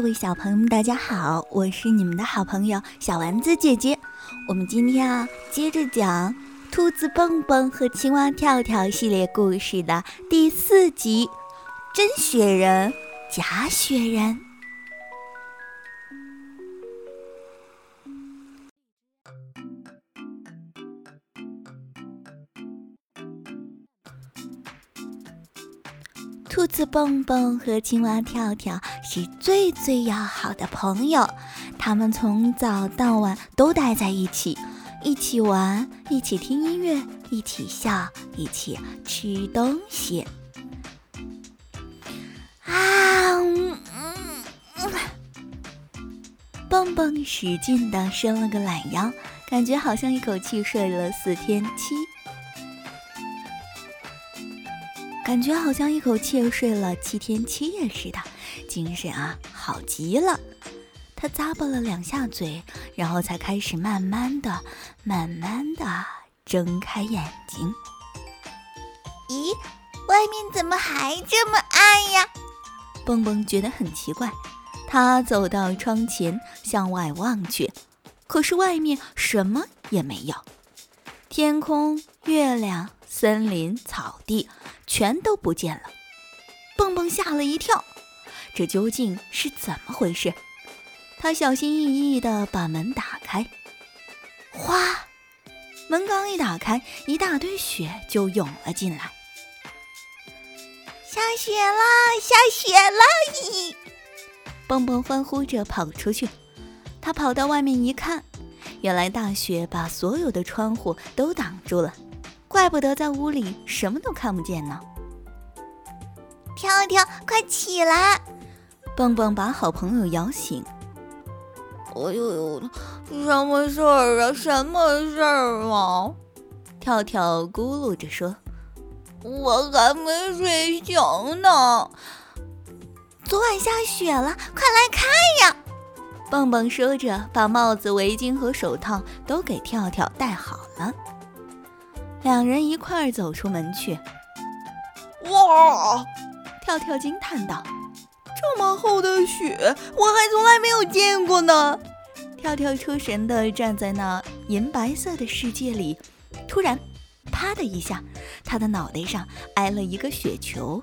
各位小朋友们，大家好，我是你们的好朋友小丸子姐姐。我们今天啊，接着讲兔子蹦蹦和青蛙跳跳系列故事的第四集：真雪人，假雪人。兔子蹦蹦和青蛙跳跳是最最要好的朋友，他们从早到晚都待在一起，一起玩，一起听音乐，一起笑，一起吃东西。啊，蹦蹦使劲地伸了个懒腰，感觉好像一口气睡了四天七。感觉好像一口气睡了七天七夜似的，精神啊好极了。他咂巴了两下嘴，然后才开始慢慢的、慢慢的睁开眼睛。咦，外面怎么还这么暗呀？蹦蹦觉得很奇怪。他走到窗前，向外望去，可是外面什么也没有，天空、月亮。森林、草地全都不见了，蹦蹦吓了一跳，这究竟是怎么回事？他小心翼翼地把门打开，哗，门刚一打开，一大堆雪就涌了进来。下雪了，下雪了！咦，蹦蹦欢呼着跑出去，他跑到外面一看，原来大雪把所有的窗户都挡住了。怪不得在屋里什么都看不见呢。跳跳，快起来！蹦蹦把好朋友摇醒。哎呦呦，什么事儿啊？什么事儿啊？跳跳咕噜着说：“我还没睡醒呢。昨晚下雪了，快来看呀！”蹦蹦说着，把帽子、围巾和手套都给跳跳戴好了。两人一块儿走出门去。哇！跳跳惊叹道：“这么厚的雪，我还从来没有见过呢！”跳跳出神的站在那银白色的世界里，突然，啪的一下，他的脑袋上挨了一个雪球。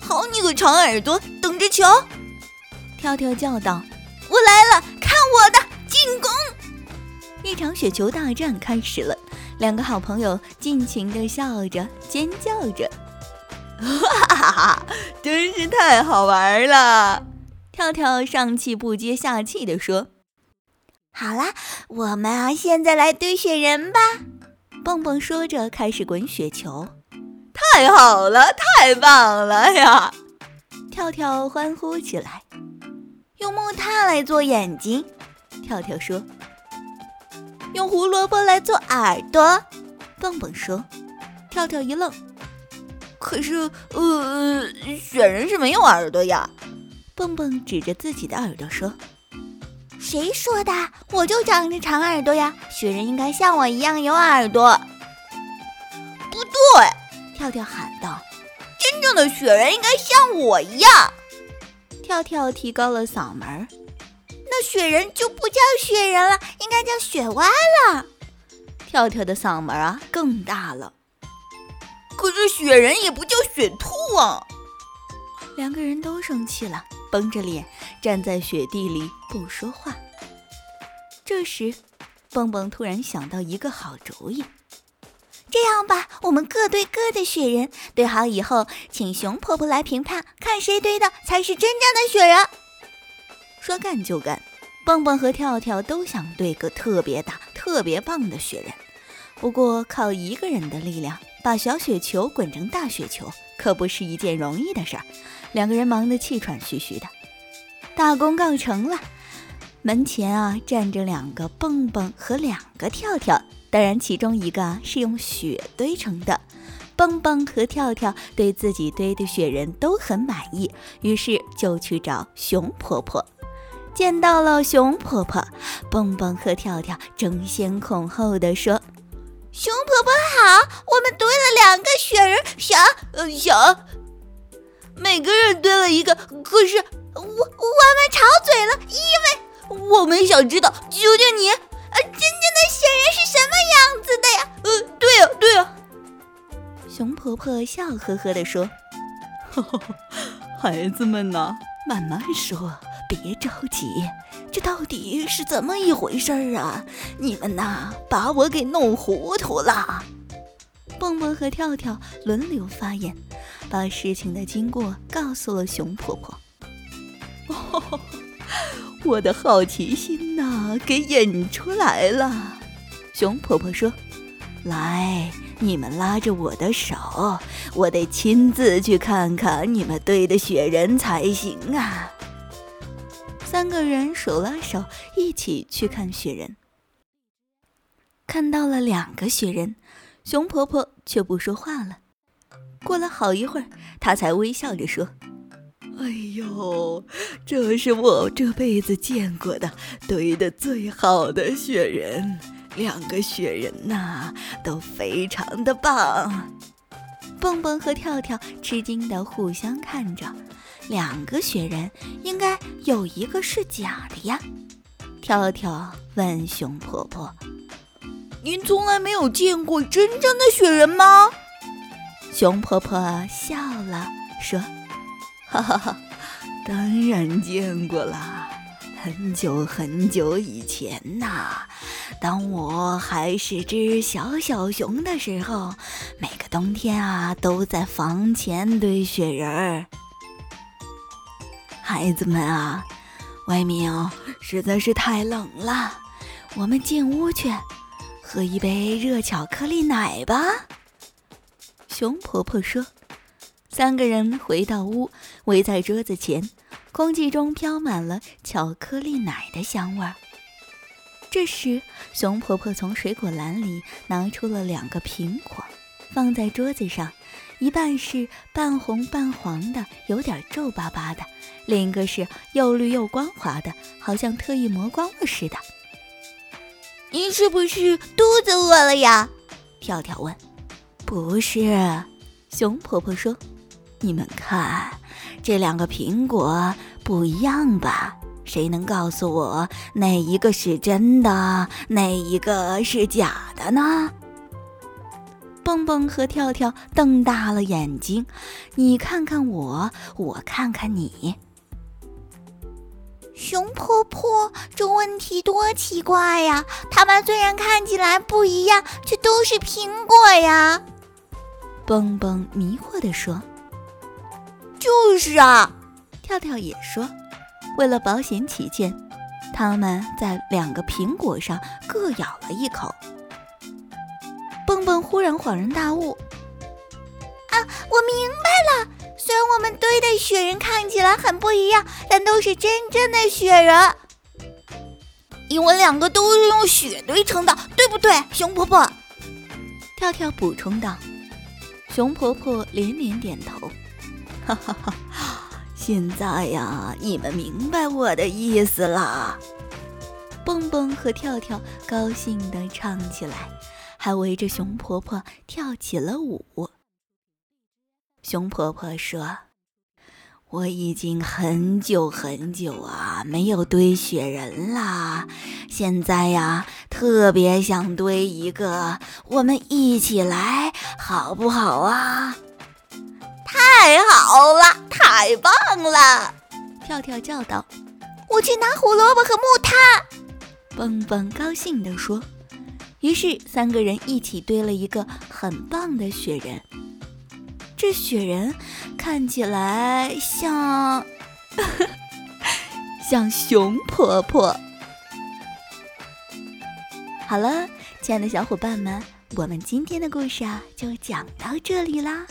好你个长耳朵，等着瞧！跳跳叫道：“我来了，看我的进攻！”一场雪球大战开始了，两个好朋友尽情地笑着、尖叫着，哈哈哈！真是太好玩了！跳跳上气不接下气地说：“好啦，我们啊，现在来堆雪人吧！”蹦蹦说着开始滚雪球。太好了，太棒了呀！跳跳欢呼起来。用木炭来做眼睛，跳跳说。用胡萝卜来做耳朵，蹦蹦说。跳跳一愣，可是，呃，雪人是没有耳朵呀。蹦蹦指着自己的耳朵说：“谁说的？我就长着长耳朵呀！雪人应该像我一样有耳朵。”不对，跳跳喊道：“真正的雪人应该像我一样。”跳跳提高了嗓门。那雪人就不叫雪人了，应该叫雪蛙了。跳跳的嗓门啊更大了。可是雪人也不叫雪兔啊！两个人都生气了，绷着脸站在雪地里不说话。这时，蹦蹦突然想到一个好主意。这样吧，我们各堆各的雪人，堆好以后，请熊婆婆来评判，看谁堆的才是真正的雪人。说干就干，蹦蹦和跳跳都想堆个特别大、特别棒的雪人。不过靠一个人的力量把小雪球滚成大雪球，可不是一件容易的事儿。两个人忙得气喘吁吁的。大功告成了，门前啊站着两个蹦蹦和两个跳跳，当然其中一个是用雪堆成的。蹦蹦和跳跳对自己堆的雪人都很满意，于是就去找熊婆婆。见到了熊婆婆，蹦蹦和跳跳争先恐后的说：“熊婆婆好，我们堆了两个雪人，小，呃，小。”每个人堆了一个，可是我我们吵嘴了，因为我们想知道究竟你呃真正的雪人是什么样子的呀？呃，对呀对呀。熊婆婆笑呵呵地说：“ 孩子们呐，慢慢说，别着急。这到底是怎么一回事儿啊？你们呐，把我给弄糊涂了。”蹦蹦和跳跳轮流发言，把事情的经过告诉了熊婆婆。哦我的好奇心呐，给引出来了。熊婆婆说：“来。”你们拉着我的手，我得亲自去看看你们堆的雪人才行啊！三个人手拉手一起去看雪人，看到了两个雪人，熊婆婆却不说话了。过了好一会儿，她才微笑着说：“哎呦，这是我这辈子见过的堆的最好的雪人。”两个雪人呐，都非常的棒。蹦蹦和跳跳吃惊的互相看着，两个雪人应该有一个是假的呀。跳跳问熊婆婆：“您从来没有见过真正的雪人吗？”熊婆婆笑了，说：“ 哈哈哈，当然见过啦。”很久很久以前呐，当我还是只小小熊的时候，每个冬天啊，都在房前堆雪人儿。孩子们啊，外面哦实在是太冷了，我们进屋去，喝一杯热巧克力奶吧。熊婆婆说。三个人回到屋，围在桌子前。空气中飘满了巧克力奶的香味儿。这时，熊婆婆从水果篮里拿出了两个苹果，放在桌子上，一半是半红半黄的，有点皱巴巴的；另一个是又绿又光滑的，好像特意磨光了似的。您是不是肚子饿了呀？跳跳问。不是，熊婆婆说：“你们看。”这两个苹果不一样吧？谁能告诉我哪一个是真的，哪一个是假的呢？蹦蹦和跳跳瞪大了眼睛，你看看我，我看看你。熊婆婆，这问题多奇怪呀！它们虽然看起来不一样，却都是苹果呀。蹦蹦迷惑地说。就是啊，跳跳也说，为了保险起见，他们在两个苹果上各咬了一口。蹦蹦忽然恍然大悟：“啊，我明白了！虽然我们堆的雪人看起来很不一样，但都是真正的雪人，因为两个都是用雪堆成的，对不对，熊婆婆？”跳跳补充道。熊婆婆连连点头。哈哈哈！现在呀，你们明白我的意思了。蹦蹦和跳跳高兴地唱起来，还围着熊婆婆跳起了舞。熊婆婆说：“我已经很久很久啊，没有堆雪人啦。现在呀，特别想堆一个，我们一起来，好不好啊？”太好了，太棒了！跳跳叫道：“我去拿胡萝卜和木炭。”蹦蹦高兴地说。于是三个人一起堆了一个很棒的雪人。这雪人看起来像，像熊婆婆。好了，亲爱的小伙伴们，我们今天的故事啊，就讲到这里啦。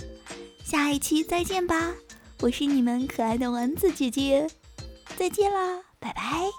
下一期再见吧，我是你们可爱的丸子姐姐，再见啦，拜拜。